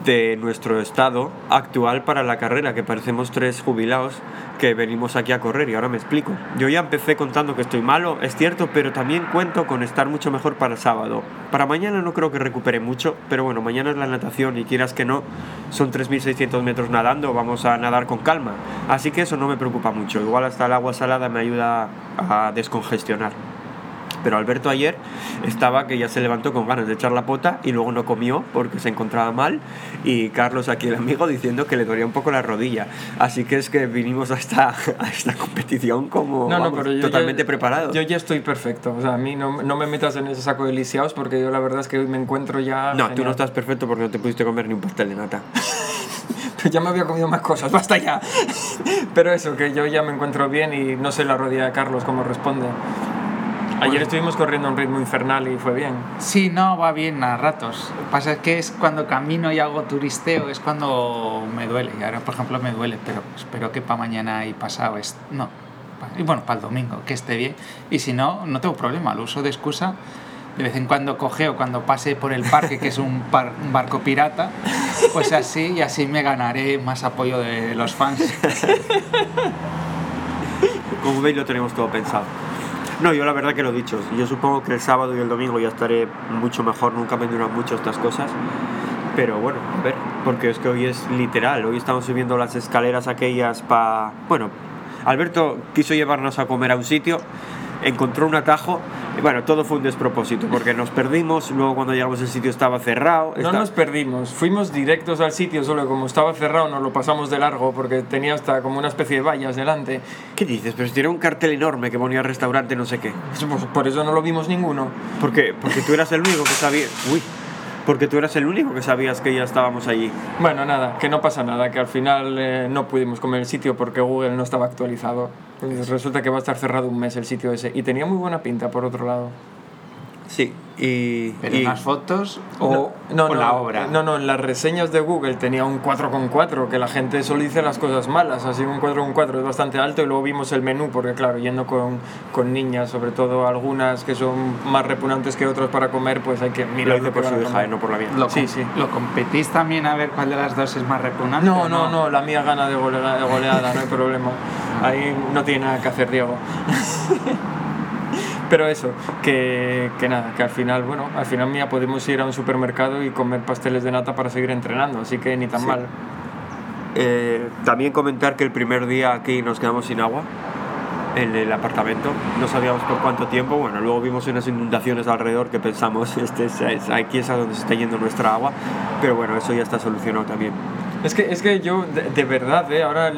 de nuestro estado actual para la carrera, que parecemos tres jubilados que venimos aquí a correr y ahora me explico. Yo ya empecé contando que estoy malo, es cierto, pero también cuento con estar mucho mejor para sábado. Para mañana no creo que recupere mucho, pero bueno, mañana es la natación y quieras que no, son 3.600 metros nadando, vamos a nadar con calma. Así que eso no me preocupa mucho, igual hasta el agua salada me ayuda a descongestionar. Pero Alberto ayer estaba que ya se levantó con ganas de echar la pota y luego no comió porque se encontraba mal. Y Carlos, aquí el amigo, diciendo que le dolía un poco la rodilla. Así que es que vinimos a esta, [LAUGHS] a esta competición como No, vamos, totalmente ya, preparados. Yo ya estoy perfecto. O sea, a mí no, no me metas en ese saco de lisiados porque yo la verdad es que hoy me encuentro ya. no, tú no estás perfecto porque no te pudiste comer ni un pastel de nata. Pero [LAUGHS] ya me había comido más cosas, [LAUGHS] basta ya. Pero eso, que yo ya me encuentro bien y no sé la rodilla de Carlos cómo responde. Ayer estuvimos corriendo a un ritmo infernal y fue bien. Sí, no, va bien a ratos. Lo que pasa es que es cuando camino y hago turisteo, es cuando me duele. Y ahora, por ejemplo, me duele, pero espero que para mañana y pasado es. No. Y bueno, para el domingo, que esté bien. Y si no, no tengo problema, lo uso de excusa. De vez en cuando cogeo cuando pase por el parque, que es un, par- un barco pirata, pues así y así me ganaré más apoyo de los fans. Como veis, lo tenemos todo pensado. No, yo la verdad que lo he dicho. Yo supongo que el sábado y el domingo ya estaré mucho mejor. Nunca me duran mucho estas cosas. Pero bueno, a ver, porque es que hoy es literal. Hoy estamos subiendo las escaleras aquellas para... Bueno, Alberto quiso llevarnos a comer a un sitio, encontró un atajo. Y bueno, todo fue un despropósito, porque nos perdimos. Luego cuando llegamos al sitio estaba cerrado. No nos perdimos, fuimos directos al sitio, solo como estaba cerrado nos lo pasamos de largo porque tenía hasta como una especie de vallas delante. ¿Qué dices? Pero si tiene un cartel enorme que ponía restaurante no sé qué. Pues por eso no lo vimos ninguno. Porque, porque tú eras el único que sabía. Uy. Porque tú eras el único que sabías que ya estábamos allí. Bueno, nada, que no pasa nada, que al final eh, no pudimos comer el sitio porque Google no estaba actualizado. Entonces resulta que va a estar cerrado un mes el sitio ese. Y tenía muy buena pinta, por otro lado. Sí. Y. Pero y- unas fotos O, no, o no, la obra. No, no, en las reseñas de Google tenía un 4,4, que la gente solo dice las cosas malas, así un 4,4 es bastante alto y luego vimos el menú, porque claro, yendo con, con niñas, sobre todo algunas que son más repugnantes que otras para comer, pues hay que mirar lo que por su hija, eh, no por la mía. ¿Lo, Sí, com- sí. ¿Lo competís también a ver cuál de las dos es más repugnante? No, o no, no, la mía gana de golea- de goleada, no hay problema. Ahí no tiene nada que hacer Diego. [LAUGHS] Pero eso, que, que nada, que al final, bueno, al final mía podemos ir a un supermercado y comer pasteles de nata para seguir entrenando, así que ni tan Sí. mal. Eh, también comentar que el primer día aquí nos quedamos sin agua en el apartamento. No sabíamos por cuánto tiempo. Bueno, luego vimos unas inundaciones alrededor que pensamos, [LAUGHS] este es, es- aquí es a donde se está yendo nuestra agua. Pero bueno, eso ya está solucionado también. Es que, es que yo, de, verdad, eh, ahora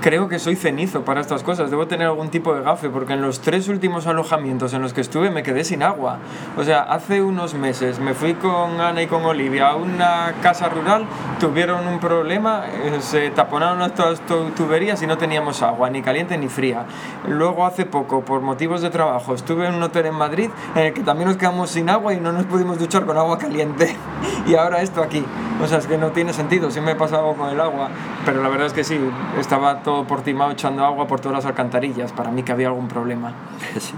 creo que soy cenizo para estas cosas. Debo tener algún tipo de gafe, porque en los tres últimos alojamientos en los que estuve me quedé sin agua. O sea, hace unos meses me fui con Ana y con Olivia a una casa rural, tuvieron un problema, eh, se taponaron tu- tuberías y no teníamos agua, ni caliente ni fría. Luego, hace poco, por motivos de trabajo, estuve en un hotel en Madrid en el que también nos quedamos sin agua y no nos pudimos duchar con agua caliente. [LAUGHS] Y ahora esto aquí. O sea, es que no tiene sentido. Sí me he pasado con el agua, pero la verdad es que sí, estaba todo portimado echando agua por todas las alcantarillas. Para mí que había algún problema. [LAUGHS] Sí.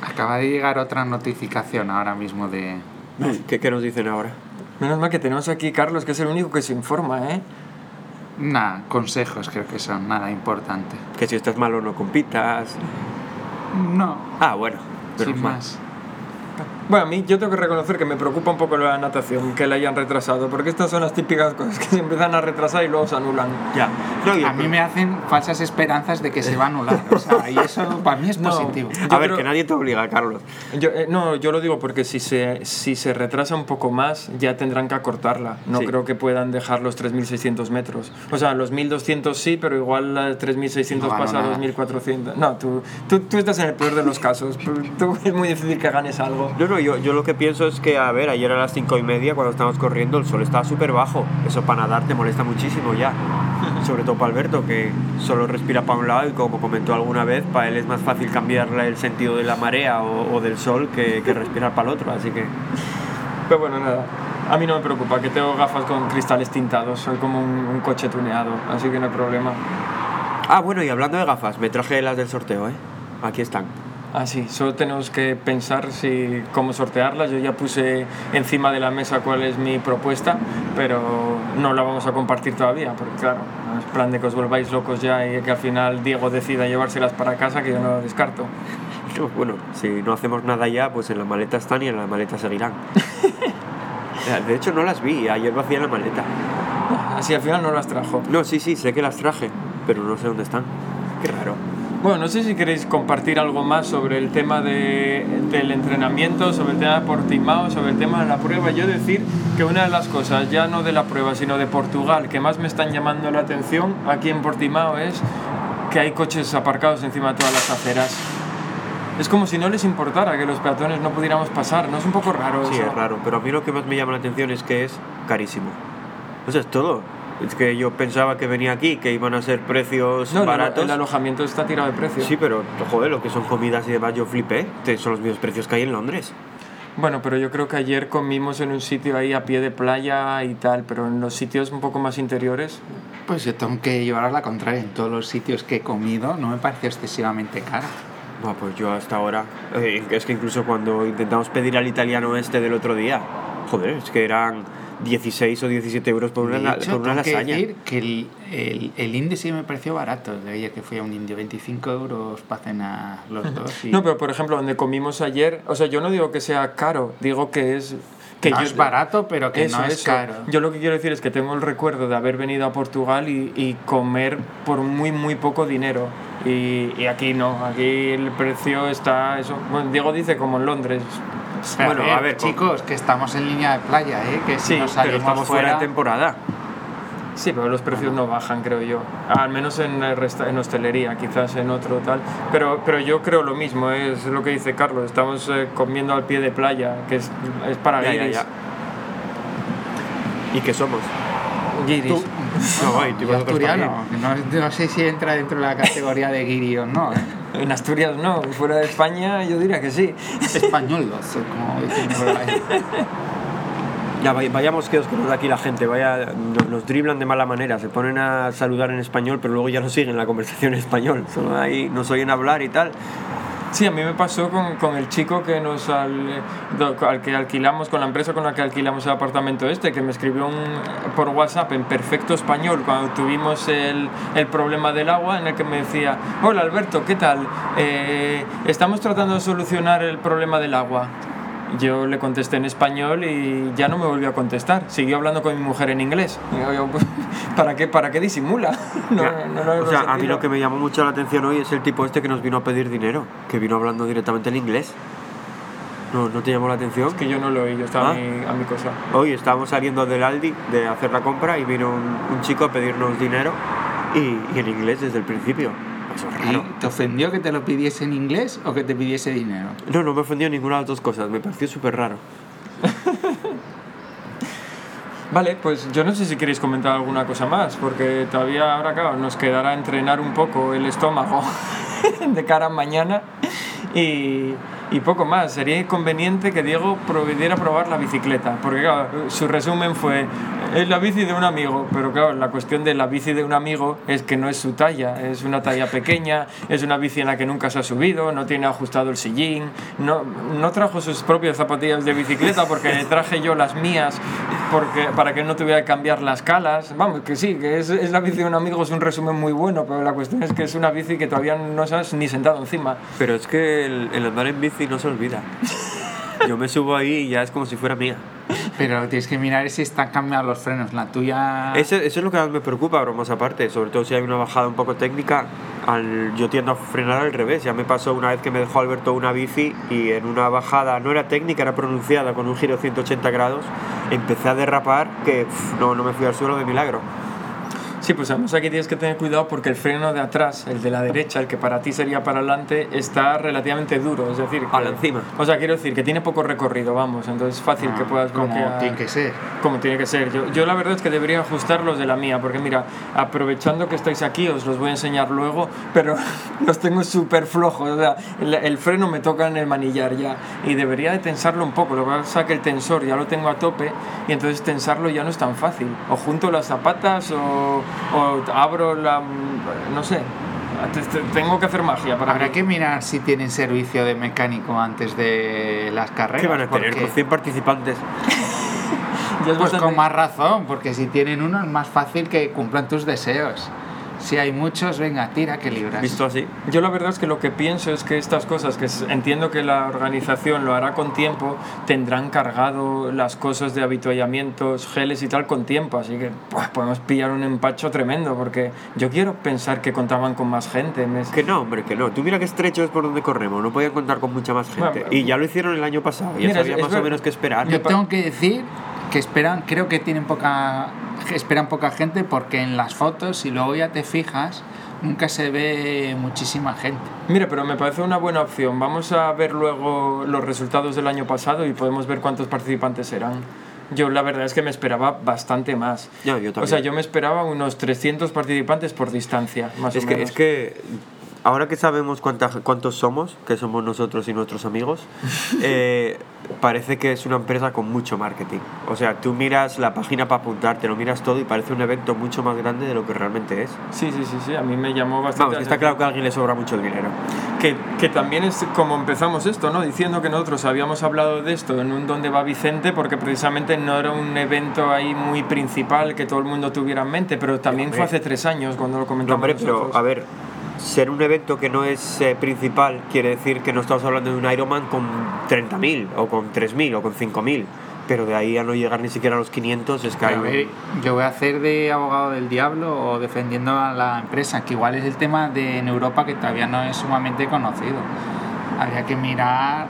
Acaba de llegar otra notificación ahora mismo de... [LAUGHS] ¿Qué, qué nos dicen ahora? Menos mal que tenemos aquí Carlos, que es el único que se informa, ¿eh? Nada, consejos creo que son, nada importante. Que si estás malo no compitas. No, Ah, bueno. Pero sin más. Bueno, a mí yo tengo que reconocer que me preocupa un poco la natación, que la hayan retrasado, porque estas son las típicas cosas que se empiezan a retrasar y luego se anulan. Ya. No, A mí me hacen falsas esperanzas de que se va a anular. O sea, y eso para mí es [LAUGHS] No. positivo. A yo ver, creo- que nadie te obliga, Carlos. Yo, eh, no, yo lo digo porque si se, si se retrasa un poco más, ya tendrán que acortarla. No Sí. creo que puedan dejar los 3.600 metros. O sea, los 1.200 sí, pero igual a 3.600 No pasa a nada. 2.400. No, tú, tú, tú estás en el peor de los casos. Tú, es muy difícil que ganes algo. No, yo, yo lo que pienso es que, a ver, ayer a las cinco y media cuando estábamos corriendo el sol estaba súper bajo. Eso para nadar te molesta muchísimo ya. [LAUGHS] Sobre todo para Alberto, que solo respira para un lado y como comentó alguna vez, para él es más fácil cambiarle el sentido de la marea o, o del sol que, que respirar para el otro. Así que, Pero bueno, nada. A mí no me preocupa, que tengo gafas con cristales tintados. Soy como un, un coche tuneado, así que no hay problema. ah, bueno, y hablando de gafas, me traje las del sorteo, ¿eh? Aquí están. Ah, sí, solo tenemos que pensar si, cómo sortearlas. Yo ya puse encima de la mesa cuál es mi propuesta, pero no la vamos a compartir todavía, porque claro, no es plan de que os volváis locos ya y que al final Diego decida llevárselas para casa, que yo no lo descarto. [LAUGHS] No, Bueno, si no hacemos nada ya, pues en la maleta están y en la maleta seguirán. [LAUGHS] De hecho, no las vi, ayer vacía la maleta. Así al final no las trajo. No, sí, sí, sé que las traje, pero no sé dónde están. Qué raro. Bueno, no sé si queréis compartir algo más sobre el tema de- del entrenamiento, sobre el tema de Portimao, sobre el tema de la prueba. Yo decir que una de las cosas, ya no de la prueba, sino de Portugal, que más me están llamando la atención aquí en Portimao es que hay coches aparcados encima de todas las aceras. Es como si no les importara que los peatones no pudiéramos pasar, ¿no? Es un poco raro Sí, eso. es raro, pero a mí lo que más me llama la atención es que es carísimo. Eso es todo. Es que yo pensaba que venía aquí, que iban a ser precios No, el, baratos. el alojamiento está tirado de precio. Sí, pero joder, lo que son comidas y demás, yo flipé. Son los mismos precios que hay en Londres. Bueno, pero yo creo que ayer comimos en un sitio ahí a pie de playa y tal, pero en los sitios un poco más interiores Pues yo tengo que llevar a la contraria. En todos los sitios que he comido no me pareció excesivamente cara. Bueno, pues yo hasta ahora. eh, es que incluso cuando intentamos pedir al italiano este del otro día, joder, es que eran 16 o 17 euros por una, De hecho, por una tengo que decir que el, el, el indie sí me pareció barato. De ayer que fui a un indio, 25 euros para cenar los [LAUGHS] dos. Y No, pero por ejemplo, donde comimos ayer, o sea, yo no digo que sea caro, digo que es... Que no yo- es barato, pero que Eso, no es eso. caro. Yo lo que quiero decir es que tengo el recuerdo de haber venido a Portugal y, y comer por muy, muy poco dinero. Y, y aquí no, aquí el precio está... Eso. Bueno, Diego dice como en Londres. Pero Bueno, a ver, chicos, que estamos en línea de playa, ¿eh? Que si Sí, nos Pero salimos estamos fuera de temporada. Sí, pero los precios no bajan, creo yo. Al menos en, resta- en hostelería, quizás en otro tal. Pero, pero yo creo lo mismo, ¿eh? es lo que dice Carlos. Estamos eh, comiendo al pie de playa, que es, es para Ya, ya. ¿Y qué somos? Guiris. Tú- [LAUGHS] No, y tú y asturiano. No, no sé si entra dentro de la categoría de guiri o no. ¿eh? [LAUGHS] En Asturias no, fuera de España yo diría que sí. Españolos, como dicen por ahí. [LAUGHS] Ya, vay- vayamos que os conoce aquí la gente, vaya, no- nos driblan de mala manera, se ponen a saludar en español, pero luego ya no siguen la conversación en español, solo ahí nos oyen hablar y tal. Sí, a mí me pasó con, con el chico que nos al, al que alquilamos, con la empresa con la que alquilamos el apartamento este, que me escribió un- por WhatsApp en perfecto español cuando tuvimos el, el problema del agua, en el que me decía, hola Alberto, ¿qué tal? Eh, estamos tratando de solucionar el problema del agua. Yo le contesté en español y ya no me volvió a contestar. Siguió hablando con mi mujer en inglés. Digo yo, pues, ¿para qué, ¿Para qué disimula? [LAUGHS] No, Ya. no lo o sea, a mí lo que me llamó mucho la atención hoy es el tipo este que nos vino a pedir dinero, que vino hablando directamente en inglés. ¿No, ¿no te llamó la atención? Es que yo no lo oí, yo estaba Ah. a, mi, a mi cosa. Hoy estábamos saliendo del Aldi de hacer la compra y vino un, un chico a pedirnos dinero y, y en inglés desde el principio. Eso es raro. ¿Y ¿Te ofendió que te lo pidiese en inglés o que te pidiese dinero? No, no me ofendió ninguna de las dos cosas, me pareció súper raro. [LAUGHS] Vale, pues yo no sé si queréis comentar alguna cosa más, porque todavía ahora, claro, nos quedará entrenar un poco el estómago [LAUGHS] de cara a mañana y, y poco más. Sería conveniente que Diego pudiera probar la bicicleta, porque claro, su resumen fue, es la bici de un amigo, pero claro, la cuestión de la bici de un amigo es que no es su talla, es una talla pequeña, es una bici en la que nunca se ha subido, no tiene ajustado el sillín, no, no trajo sus propias zapatillas de bicicleta porque le [LAUGHS] traje yo las mías porque, para que no tuviera que cambiar las calas. Vamos, que sí, que es, es la bici de un amigo, es un resumen muy bueno, pero la cuestión es que es una bici que todavía no sabes ni sentado encima. Pero es que el, el andar en bici no se olvida. Yo me subo ahí y ya es como si fuera mía. Pero tienes que mirar si están cambiados los frenos. La tuya. Eso, eso es lo que más me preocupa, bromas aparte, sobre todo si hay una bajada un poco técnica. Al, yo tiendo a frenar al revés. Ya me pasó una vez que me dejó Alberto una bici y en una bajada, no era técnica, era pronunciada, con un giro de 180 grados, empecé a derrapar que pf, no, no me fui al suelo de milagro. Sí, pues además aquí tienes que tener cuidado porque el freno de atrás, el de la derecha, el que para ti sería para adelante, está relativamente duro. Es decir, que- A la encima. O sea, quiero decir que tiene poco recorrido, vamos. Entonces es fácil que puedas Ah, como bloquear. tiene que ser. como tiene que ser. Yo, yo la verdad es que debería ajustar los de la mía, porque mira, aprovechando que estáis aquí, os los voy a enseñar luego, pero [LAUGHS] los tengo súper flojos. O sea, el, el freno me toca en el manillar ya y debería de tensarlo un poco. Lo que pasa es que el tensor ya lo tengo a tope y entonces tensarlo ya no es tan fácil. O junto las zapatas o, o abro la... no sé. Te- te- Tengo que hacer magia para Habrá que mirar si tienen servicio de mecánico antes de las carreras. ¿Qué van a tener? porque- [LAUGHS] Con 100 participantes. Ya es Pues bastante- con más razón, porque si tienen uno es más fácil que cumplan tus deseos. Si hay muchos, venga, tira que libras. Visto así. Yo la verdad es que lo que pienso es que estas cosas, que entiendo que la organización lo hará con tiempo, tendrán cargado las cosas de habituallamientos, geles y tal con tiempo, así que pues, podemos pillar un empacho tremendo, porque yo quiero pensar que contaban con más gente. Que no, hombre, que no. Tú mira qué estrecho es por donde corremos. No podían contar con mucha más gente. Bueno, y ya lo hicieron el año pasado. Ya Mira, sabía es- es más o menos qué esperar. Yo tengo que decir que esperan, creo que tienen poca, esperan poca gente porque en las fotos, si luego ya te fijas, nunca se ve muchísima gente. Mira, pero me parece una buena opción. Vamos a ver luego los resultados del año pasado y podemos ver cuántos participantes eran. Yo la verdad es que me esperaba bastante más. Ya, yo o también. sea, yo me esperaba unos 300 participantes por distancia, más Es o que, menos. es que ahora que sabemos cuánta, cuántos somos, que somos nosotros y nuestros amigos, [LAUGHS] eh, parece que es una empresa con mucho marketing. O sea, tú miras la página para apuntarte, lo miras todo y parece un evento mucho más grande de lo que realmente es. Sí, sí, sí, sí, a mí me llamó bastante. Vamos, está claro que a alguien le sobra mucho el dinero. Que, que también es como empezamos esto, ¿no? Diciendo que nosotros habíamos hablado de esto en un Donde va Vicente, porque precisamente no era un evento ahí muy principal que todo el mundo tuviera en mente, pero también fue Hombre. hace tres años cuando lo No, comentamos. hombre, pero nosotros. a ver, ser un evento que no es eh, principal quiere decir que no estamos hablando de un Ironman con 30.000 o con 3.000 o con 5.000. Pero de ahí a no llegar ni siquiera a los 500 es que hay ver, yo voy a hacer de abogado del diablo o defendiendo a la empresa, que igual es el tema de en Europa que todavía no es sumamente conocido. Habría que mirar.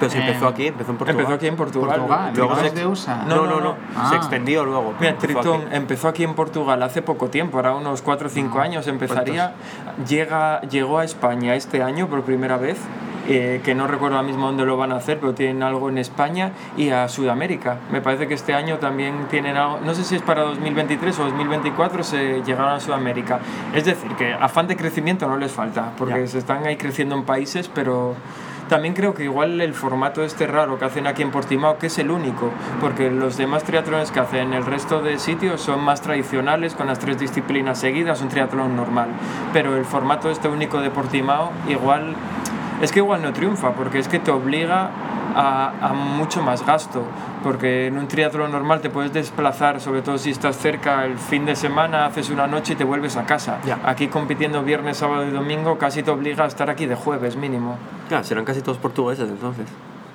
Pero si eh, empezó aquí, empezó en Portugal. Empezó aquí en Portugal. Portugal, Luego se- de USA. No, No, no, no, no. Se Ah. extendió luego. Mira, aquí. empezó aquí en Portugal hace poco tiempo, ahora unos 4 o 5 años empezaría. Llega, llegó a España este año por primera vez, eh, que no recuerdo ahora mismo dónde lo van a hacer, pero tienen algo en España y a Sudamérica. Me parece que este año también tienen algo, no sé si es para 2023 o 2024, se llegaron a Sudamérica. Es decir, que afán de crecimiento no les falta, porque Ya. se están ahí creciendo en países, pero también creo que igual el formato este raro que hacen aquí en Portimao, que es el único, porque los demás triatlones que hacen en el resto de sitios son más tradicionales, con las tres disciplinas seguidas, un triatlón normal. Pero el formato este único de Portimao, igual es que igual no triunfa, porque es que te obliga a, a mucho más gasto, porque en un triatlón normal te puedes desplazar, sobre todo si estás cerca el fin de semana, haces una noche y te vuelves a casa. Ya. Aquí compitiendo viernes, sábado y domingo casi te obliga a estar aquí de jueves mínimo. Claro, serán casi todos portugueses entonces.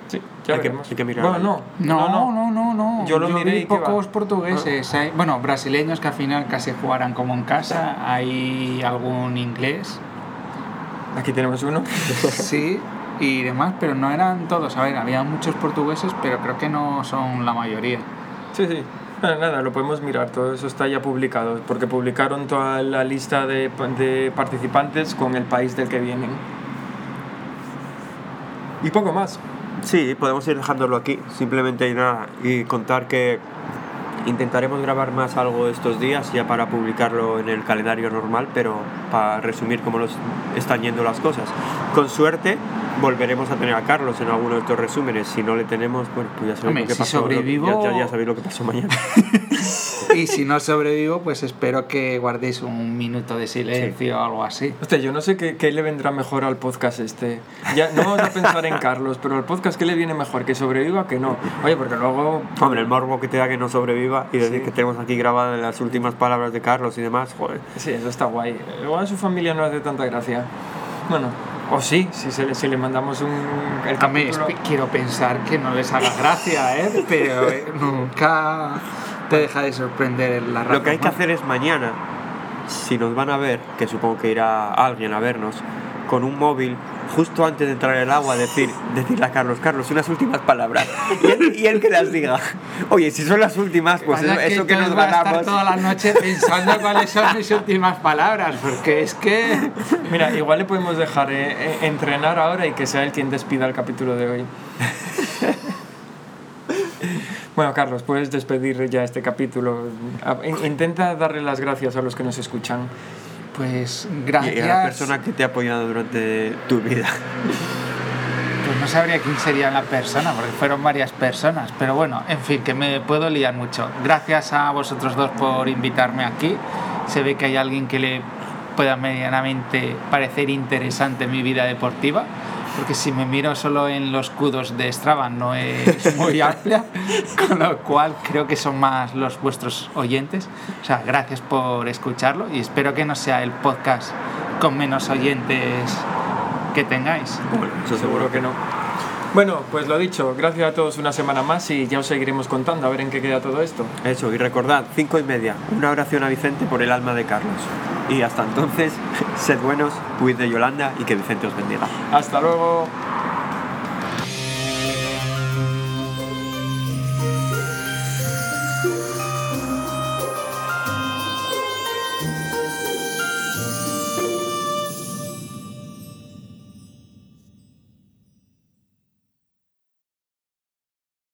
Sí, ya Hay que- veremos. hay que mirar Bueno, ahí. no, No, no, no, no. Yo lo miré vi y pocos portugueses. Hay- bueno, brasileños que al final casi jugarán como en casa. Hay algún inglés, Aquí tenemos uno. [LAUGHS] sí, y demás, pero no eran todos. A ver, había muchos portugueses, pero creo que no son la mayoría. Sí, sí. Nada, nada, lo podemos mirar, todo eso está ya publicado, porque publicaron toda la lista de, de participantes con el país del que vienen. Y poco más. Sí, podemos ir dejándolo aquí. Simplemente y nada, y contar que intentaremos grabar más algo estos días ya para publicarlo en el calendario normal, pero para resumir cómo nos están yendo las cosas. Con suerte volveremos a tener a Carlos en alguno de estos resúmenes. Si no le tenemos, bueno, pues ya sabéis Hombre, lo que si pasó. lo sobrevivo- ya, ya- ya sabéis lo que pasó mañana. [LAUGHS] Y si no sobrevivo, pues espero que guardéis un minuto de silencio o algo así. Hostia, yo no sé qué, qué le vendrá mejor al podcast este. Ya no vamos a pensar en Carlos, pero al podcast, ¿qué le viene mejor? ¿Que sobreviva que no? Oye, porque luego Hombre, el morbo que te da que no sobreviva y decir Sí. que tenemos aquí grabadas las últimas palabras de Carlos y demás, joder. Sí, eso está guay. Igual a su familia no le hace tanta gracia. Bueno, o sí, si, se le, si le mandamos un. El A mí quiero pensar que no les haga gracia, ¿eh? pero eh, nunca te deja de sorprender la Lo que hay que hacer es mañana, si nos van a ver, que supongo que irá alguien a vernos, con un móvil, justo antes de entrar el agua, decir, decirle a Carlos, Carlos, unas últimas palabras. [LAUGHS] Y él, y él que las diga. Oye, si son las últimas, pues eso, eso que entonces nos voy a estar ganamos. toda la noche pensando [LAUGHS] cuáles son mis últimas palabras, porque es que... Mira, igual le podemos dejar eh, eh, entrenar ahora y que sea él quien despida el capítulo de hoy. [LAUGHS] bueno, Carlos, puedes despedir ya este capítulo. Intenta darle las gracias a los que nos escuchan. Pues Y gracias. a la persona que te ha apoyado durante tu vida. Pues no sabría quién sería la persona, porque fueron varias personas. Pero bueno, en fin, que me puedo liar mucho. Gracias a vosotros dos por invitarme aquí. Se ve que hay alguien que le pueda medianamente parecer interesante mi vida deportiva. Porque si me miro solo en los cudos de Strava no es muy [LAUGHS] amplia, con lo cual creo que son más los vuestros oyentes. O sea, gracias por escucharlo y espero que no sea el podcast con menos oyentes que tengáis. Bueno, eso Seguro que no. Bueno, pues lo dicho, gracias a todos una semana más y ya os seguiremos contando a ver en qué queda todo esto. Eso, y recordad, cinco y media, una oración a Vicente por el alma de Carlos. Y hasta entonces, sed buenos, cuid de Yolanda y que Vicente os bendiga. Hasta luego.